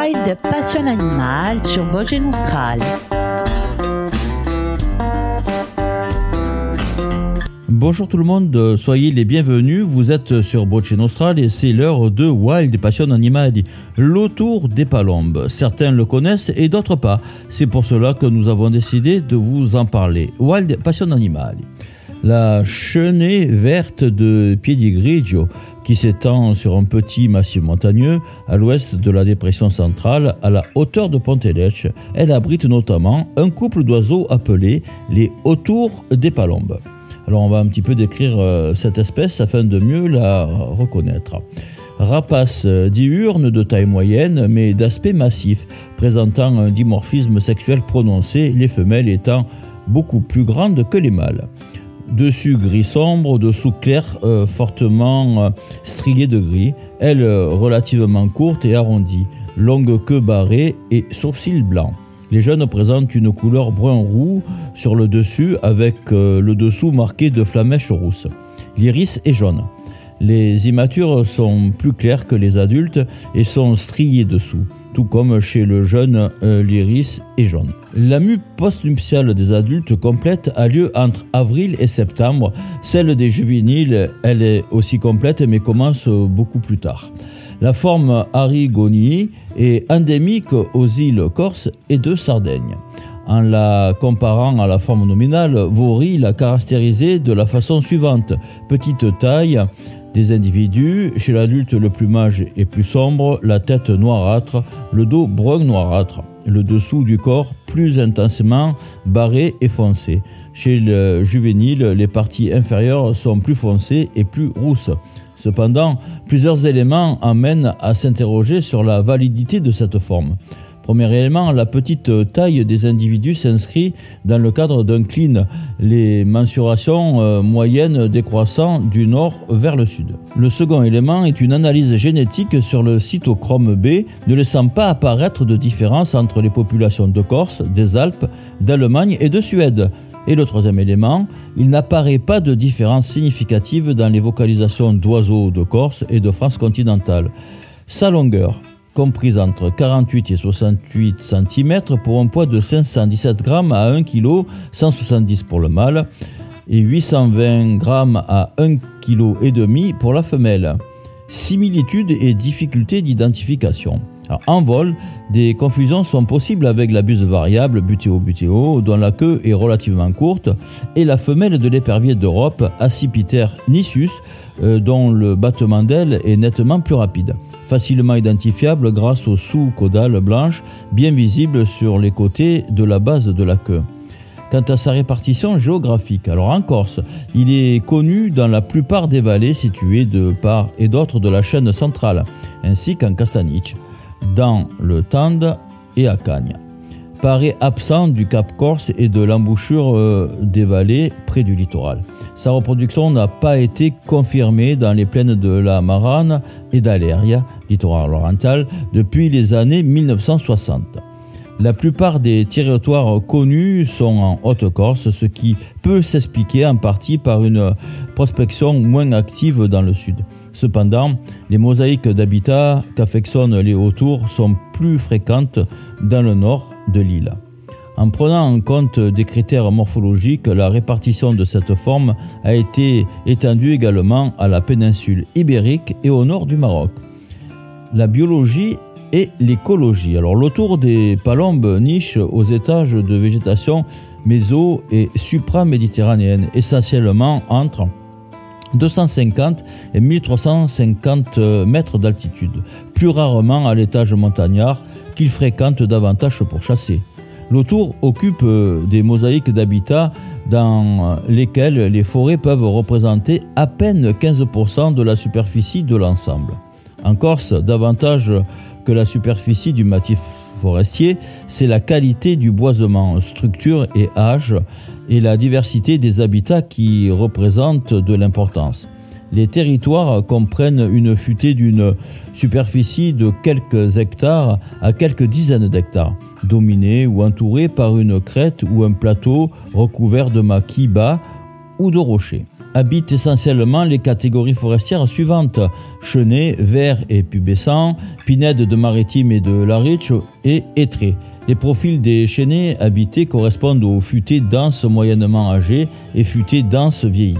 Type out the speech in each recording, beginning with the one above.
Wild Passion Animal sur Bogen Austral. Bonjour tout le monde, soyez les bienvenus. Vous êtes sur Bochen Austral et c'est l'heure de Wild Passion Animali, l'autour des palombes. Certains le connaissent et d'autres pas. C'est pour cela que nous avons décidé de vous en parler. Wild Passion Animali. La chenée verte de Piedigrigio, qui s'étend sur un petit massif montagneux à l'ouest de la dépression centrale, à la hauteur de Pontelec, elle abrite notamment un couple d'oiseaux appelés les autours des palombes. Alors on va un petit peu décrire euh, cette espèce afin de mieux la reconnaître. Rapace diurne de taille moyenne mais d'aspect massif, présentant un dimorphisme sexuel prononcé, les femelles étant beaucoup plus grandes que les mâles. Dessus gris sombre, dessous clair, euh, fortement euh, strié de gris, elle relativement courte et arrondie, longue queue barrée et sourcils blancs. Les jeunes présentent une couleur brun-roux sur le dessus avec euh, le dessous marqué de flamèches rousses. L'iris est jaune. Les immatures sont plus clairs que les adultes et sont striés dessous, tout comme chez le jeune, euh, l'iris est jaune. La mue postnuptiale des adultes complète a lieu entre avril et septembre. Celle des juvéniles, elle est aussi complète mais commence beaucoup plus tard. La forme Arigonii est endémique aux îles Corse et de Sardaigne. En la comparant à la forme nominale, Vaury l'a caractérisée de la façon suivante. Petite taille des individus, chez l'adulte le plumage est plus sombre, la tête noirâtre, le dos brun noirâtre, le dessous du corps plus intensément barré et foncé. Chez le juvénile, les parties inférieures sont plus foncées et plus rousses. Cependant, plusieurs éléments amènent à s'interroger sur la validité de cette forme. Premier élément, la petite taille des individus s'inscrit dans le cadre d'un clean, les mensurations euh, moyennes décroissant du nord vers le sud. Le second élément est une analyse génétique sur le cytochrome B, ne laissant pas apparaître de différence entre les populations de Corse, des Alpes, d'Allemagne et de Suède. Et le troisième élément, il n'apparaît pas de différence significative dans les vocalisations d'oiseaux de Corse et de France continentale. Sa longueur, comprise entre 48 et 68 cm pour un poids de 517 g à 1 kg, 170 pour le mâle, et 820 g à 1 kg et demi pour la femelle. Similitudes et difficultés d'identification. en vol, des confusions sont possibles avec la buse variable butéo-butéo, dont la queue est relativement courte, et la femelle de l'épervier d'Europe, Accipiter nissus, dont le battement d'aile est nettement plus rapide. Facilement identifiable grâce aux sous-caudales blanches, bien visibles sur les côtés de la base de la queue. Quant à sa répartition géographique, alors en Corse, il est connu dans la plupart des vallées situées de part et d'autre de la chaîne centrale, ainsi qu'en Castaniche, dans le Tende et à Cagnes. Paraît absent du Cap Corse et de l'embouchure euh, des vallées près du littoral. Sa reproduction n'a pas été confirmée dans les plaines de la Marane et d'Aléria, littoral oriental, depuis les années 1960. La plupart des territoires connus sont en Haute-Corse, ce qui peut s'expliquer en partie par une prospection moins active dans le sud. Cependant, les mosaïques d'habitat qu'affectionnent les hauts-tours sont plus fréquentes dans le nord de l'île. En prenant en compte des critères morphologiques, la répartition de cette forme a été étendue également à la péninsule ibérique et au nord du Maroc. La biologie et l'écologie. Alors l'autour des palombes niche aux étages de végétation méso- et supra-méditerranéenne, essentiellement entre 250 et 1350 mètres d'altitude, plus rarement à l'étage montagnard qu'ils fréquentent davantage pour chasser. L'autour occupe euh, des mosaïques d'habitat dans lesquelles les forêts peuvent représenter à peine 15% de la superficie de l'ensemble. En Corse, davantage que la superficie du massif forestier, c'est la qualité du boisement, structure et âge, et la diversité des habitats qui représentent de l'importance. Les territoires comprennent une futée d'une superficie de quelques hectares à quelques dizaines d'hectares, dominée ou entourée par une crête ou un plateau recouvert de maquis bas ou de rochers. habitent essentiellement les catégories forestières suivantes chenets, vers et pubescents, pinèdes de maritime et de lariche et étrés. Les profils des chenets habités correspondent aux futés denses moyennement âgés et futés denses vieillis.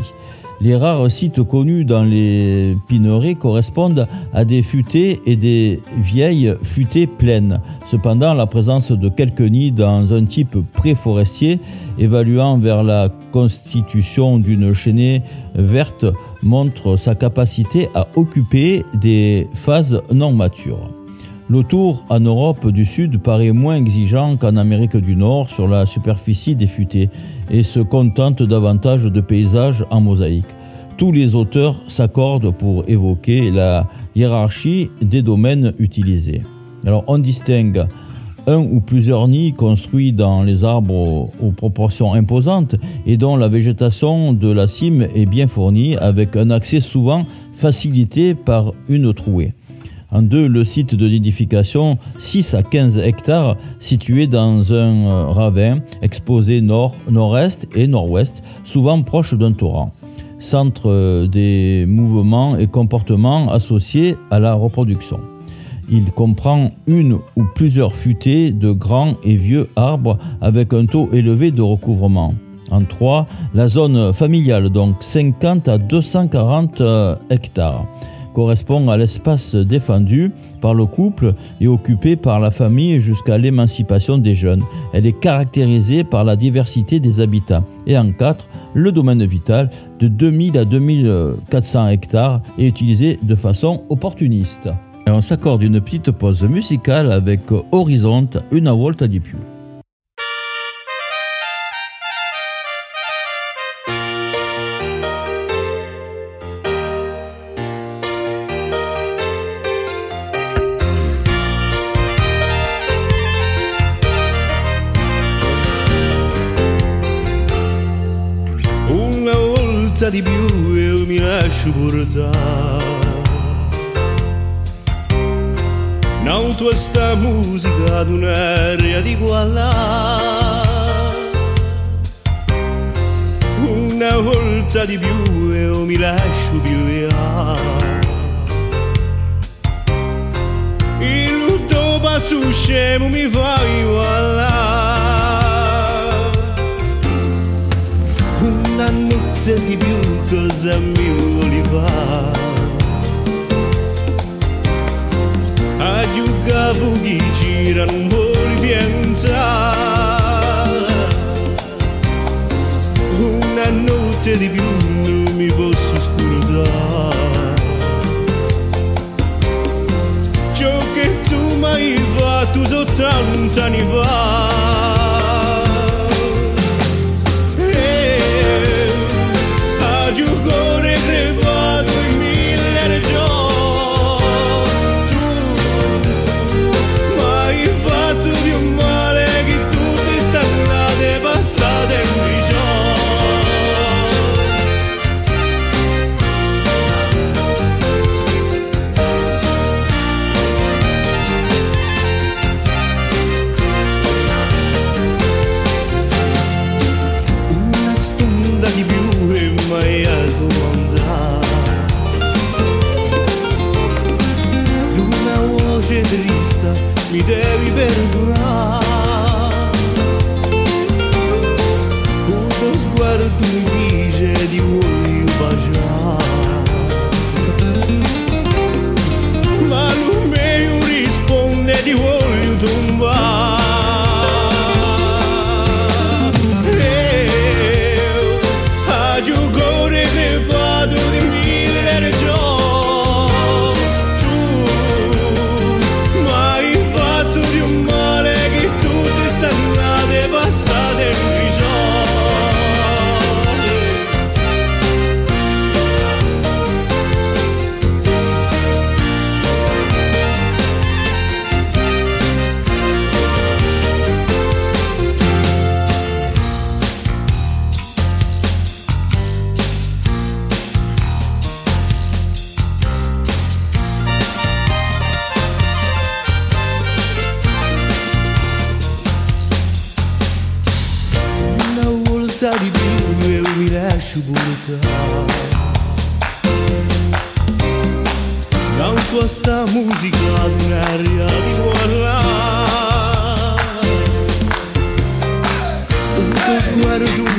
Les rares sites connus dans les pinerais correspondent à des futaies et des vieilles futaies pleines. Cependant, la présence de quelques nids dans un type préforestier, évaluant vers la constitution d'une chaînée verte, montre sa capacité à occuper des phases non matures. Le tour en Europe du Sud paraît moins exigeant qu'en Amérique du Nord sur la superficie des futaies et se contente davantage de paysages en mosaïque. Tous les auteurs s'accordent pour évoquer la hiérarchie des domaines utilisés. Alors on distingue un ou plusieurs nids construits dans les arbres aux proportions imposantes et dont la végétation de la cime est bien fournie avec un accès souvent facilité par une trouée. En deux, le site de nidification, 6 à 15 hectares, situé dans un euh, ravin, exposé nord, nord-est et nord-ouest, souvent proche d'un torrent. Centre euh, des mouvements et comportements associés à la reproduction. Il comprend une ou plusieurs futaies de grands et vieux arbres avec un taux élevé de recouvrement. En trois, la zone familiale, donc 50 à 240 euh, hectares correspond à l'espace défendu par le couple et occupé par la famille jusqu'à l'émancipation des jeunes. Elle est caractérisée par la diversité des habitats. Et en 4, le domaine vital de 2000 à 2400 hectares est utilisé de façon opportuniste. Et on s'accorde une petite pause musicale avec Horizonte, une volta di più. Di più io mi lascio portare Non tu sta musica ad un'aria di qualità Una volta di più io mi lascio pigliare. Il lutto passo scemo mi fa voilà Notte di più cosa mi vuoi fare. A giocare chi gira non vuoi pensare una notte di più 二人で上を見りゃしぼれたなんとした musica di di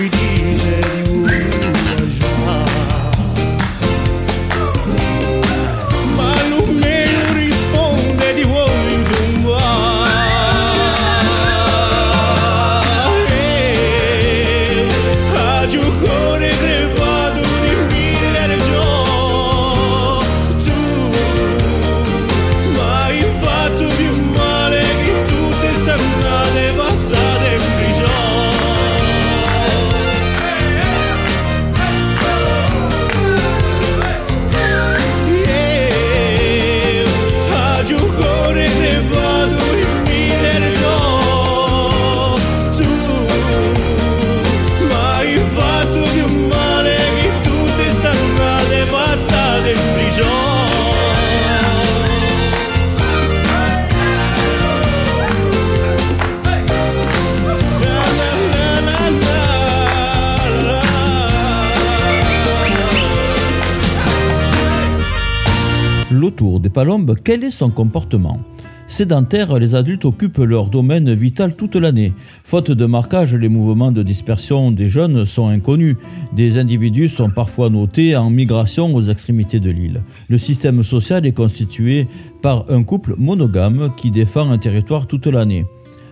Des palombes, quel est son comportement? Sédentaires, les adultes occupent leur domaine vital toute l'année. Faute de marquage, les mouvements de dispersion des jeunes sont inconnus. Des individus sont parfois notés en migration aux extrémités de l'île. Le système social est constitué par un couple monogame qui défend un territoire toute l'année.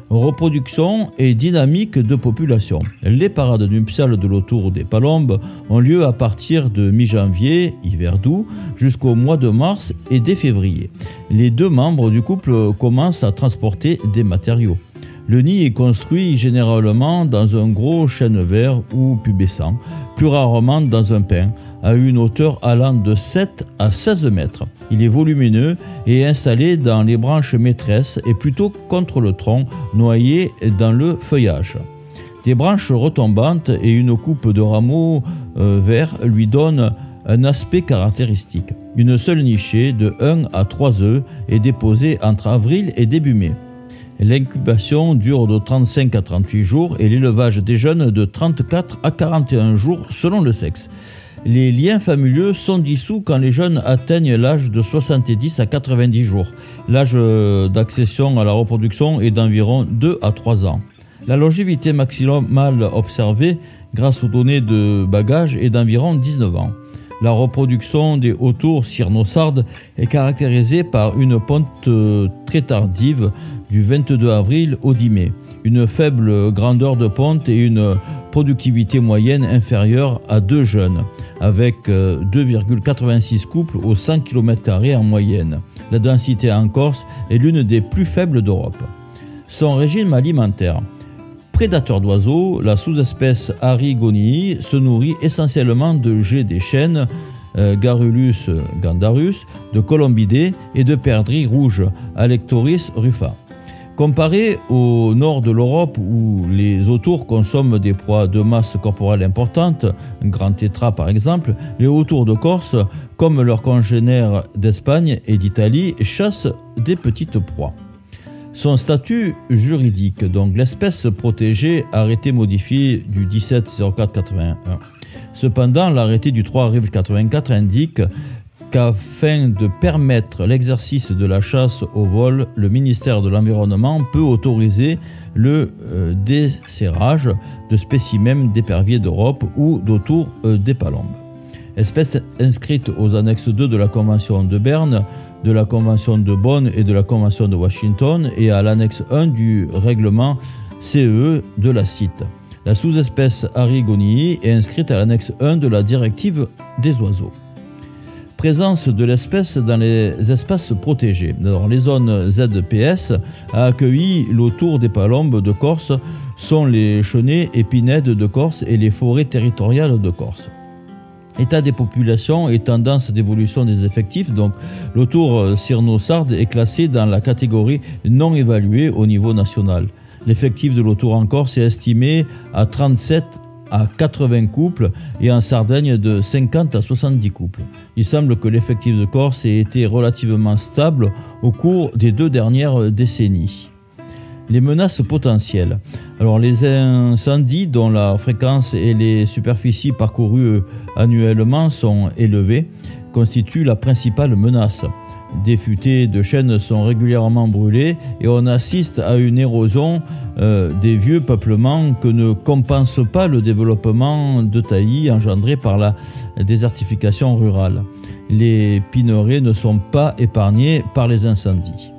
Reproduction et dynamique de population. Les parades nuptiales de l'autour des Palombes ont lieu à partir de mi-janvier, hiver doux, jusqu'au mois de mars et dès février. Les deux membres du couple commencent à transporter des matériaux. Le nid est construit généralement dans un gros chêne vert ou pubescent, plus rarement dans un pin, à une hauteur allant de 7 à 16 mètres. Il est volumineux et installé dans les branches maîtresses et plutôt contre le tronc, noyé dans le feuillage. Des branches retombantes et une coupe de rameaux euh, verts lui donnent un aspect caractéristique. Une seule nichée de 1 à 3 œufs est déposée entre avril et début mai. L'incubation dure de 35 à 38 jours et l'élevage des jeunes de 34 à 41 jours selon le sexe. Les liens familiaux sont dissous quand les jeunes atteignent l'âge de 70 à 90 jours. L'âge euh, d'accession à la reproduction est d'environ 2 à 3 ans. La longévité maximale observée grâce aux données de bagage est d'environ 19 ans. La reproduction des hautours cyanossardes est caractérisée par une ponte euh, très tardive du 22 avril au 10 mai, une faible grandeur de ponte et une productivité moyenne inférieure à deux jeunes, avec euh, 2,86 couples au 100 km en moyenne. La densité en Corse est l'une des plus faibles d'Europe. Son régime alimentaire. Prédateur d'oiseaux, la sous-espèce Arigonii se nourrit essentiellement de jets des chênes, euh, Garrulus gandarus, de colombidés et de perdrix rouges, Alectoris rufa. Comparé au nord de l'Europe où les autours consomment des proies de masse corporelle importante, un grand tétra par exemple, les autours de Corse, comme leurs congénères d'Espagne et d'Italie, chassent des petites proies. Son statut juridique, donc l'espèce protégée, arrêté modifié du 17 04 81. Cependant, l'arrêté du 3 avril 84 indique qu'afin de permettre l'exercice de la chasse au vol, le ministère de l'Environnement peut autoriser le euh, desserrage de spécimens d'éperviers d'Europe ou d'autour euh, des palombes. Espèce inscrite aux annexes 2 de la Convention de Berne, de la Convention de Bonn et de la Convention de Washington et à l'annexe 1 du règlement CE de la CITE. La sous-espèce Arigonii est inscrite à l'annexe 1 de la directive des oiseaux présence de l'espèce dans les espaces protégés. Les zones ZPS a accueilli l'autour des palombes de Corse sont les chenets épinèdes de Corse et les forêts territoriales de Corse. État des populations et tendance d'évolution des effectifs. Donc, l'autour Cyrnosarde est classé dans la catégorie non évaluée au niveau national. L'effectif de l'autour en Corse est estimé à 37 à 80 couples et en Sardaigne de 50 à 70 couples. Il semble que l'effectif de Corse ait été relativement stable au cours des deux dernières décennies. Les menaces potentielles. Alors les incendies dont la fréquence et les superficies parcourues annuellement sont élevées constituent la principale menace. Des futaies de chênes sont régulièrement brûlées et on assiste à une érosion euh, des vieux peuplements que ne compense pas le développement de taillis engendré par la désertification rurale. Les pineraies ne sont pas épargnés par les incendies.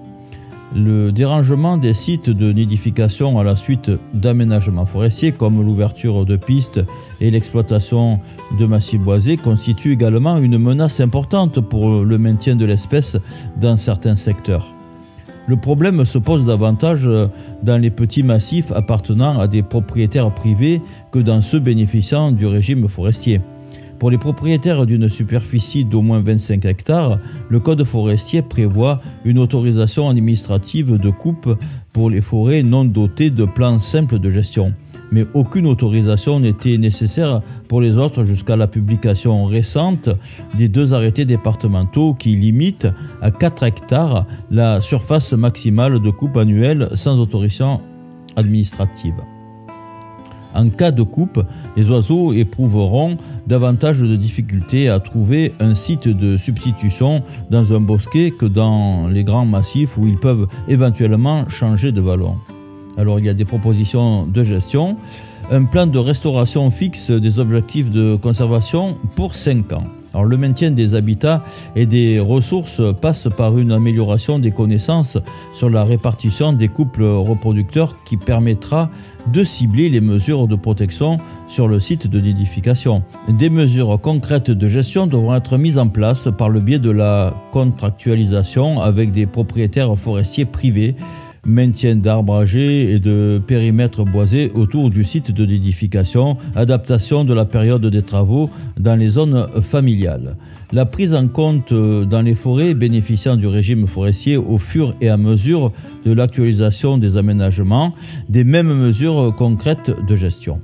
Le dérangement des sites de nidification à la suite d'aménagements forestiers comme l'ouverture de pistes et l'exploitation de massifs boisés constitue également une menace importante pour le maintien de l'espèce dans certains secteurs. Le problème se pose davantage dans les petits massifs appartenant à des propriétaires privés que dans ceux bénéficiant du régime forestier. Pour les propriétaires d'une superficie d'au moins 25 hectares, le Code forestier prévoit une autorisation administrative de coupe pour les forêts non dotées de plans simples de gestion. Mais aucune autorisation n'était nécessaire pour les autres jusqu'à la publication récente des deux arrêtés départementaux qui limitent à 4 hectares la surface maximale de coupe annuelle sans autorisation administrative. En cas de coupe, les oiseaux éprouveront davantage de difficultés à trouver un site de substitution dans un bosquet que dans les grands massifs où ils peuvent éventuellement changer de vallon. Alors il y a des propositions de gestion, un plan de restauration fixe des objectifs de conservation pour 5 ans. Le maintien des habitats et des ressources passe par une amélioration des connaissances sur la répartition des couples reproducteurs qui permettra de cibler les mesures de protection sur le site de nidification. Des mesures concrètes de gestion devront être mises en place par le biais de la contractualisation avec des propriétaires forestiers privés maintien d'arbres âgés et de périmètres boisés autour du site de nidification, adaptation de la période des travaux dans les zones familiales. La prise en compte euh, dans les forêts bénéficiant du régime forestier au fur et à mesure de l'actualisation des aménagements, des mêmes mesures concrètes de gestion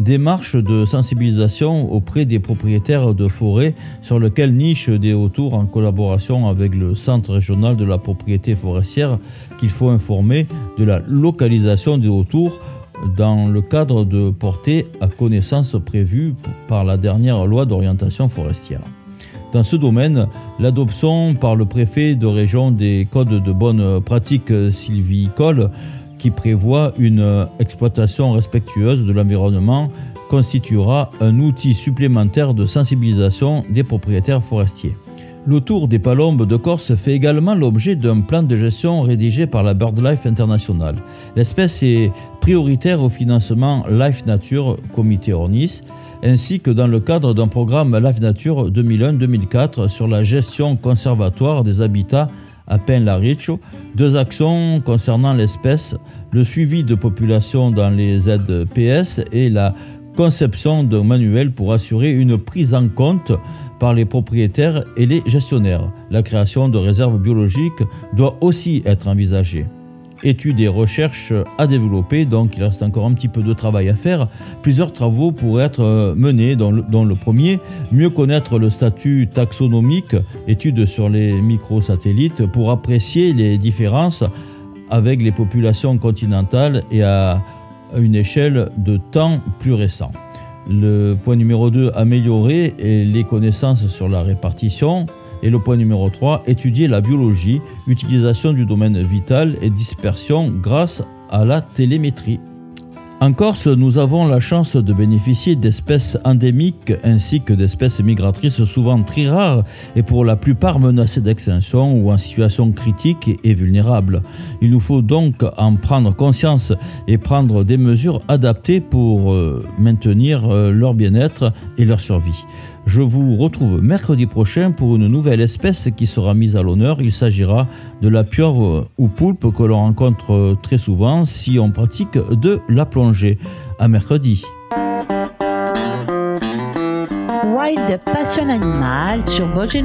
démarche de sensibilisation auprès des propriétaires de forêts sur lequel niche des autours en collaboration avec le Centre régional de la propriété forestière qu'il faut informer de la localisation des autours dans le cadre de portée à connaissance prévue par la dernière loi d'orientation forestière. Dans ce domaine, l'adoption par le préfet de région des codes de bonne pratique sylvicole qui prévoit une exploitation respectueuse de l'environnement constituera un outil supplémentaire de sensibilisation des propriétaires forestiers. L'autour des palombes de Corse fait également l'objet d'un plan de gestion rédigé par la BirdLife International. L'espèce est prioritaire au financement Life Nature Comité Ornis, ainsi que dans le cadre d'un programme Life Nature 2001-2004 sur la gestion conservatoire des habitats à Pen-la-Riccio, deux actions concernant l'espèce, le suivi de population dans les ZPS et la conception d'un manuel pour assurer une prise en compte par les propriétaires et les gestionnaires. La création de réserves biologiques doit aussi être envisagée études et recherches à développer, donc il reste encore un petit peu de travail à faire. Plusieurs travaux pourraient être euh, menés, dont le, premier, mieux connaître le statut taxonomique, études sur les microsatellites, pour apprécier les différences avec les populations continentales et à une échelle de temps plus récent. Le point numéro 2, améliorer les connaissances sur la répartition, et le point numéro 3, étudier la biologie, utilisation du domaine vital et dispersion grâce à la télémétrie. En Corse, nous avons la chance de bénéficier d'espèces endémiques ainsi que d'espèces migratrices souvent très rares et pour la plupart menacées d'extinction ou en situation critique et vulnérable. Il nous faut donc en prendre conscience et prendre des mesures adaptées pour euh, maintenir euh, leur bien-être et leur survie. Je vous retrouve mercredi prochain pour une nouvelle espèce qui sera mise à l'honneur. Il s'agira de la pieuvre ou poulpe que l'on rencontre très souvent si on pratique de la plongée. À mercredi. Wild Passion Animal sur Vosges.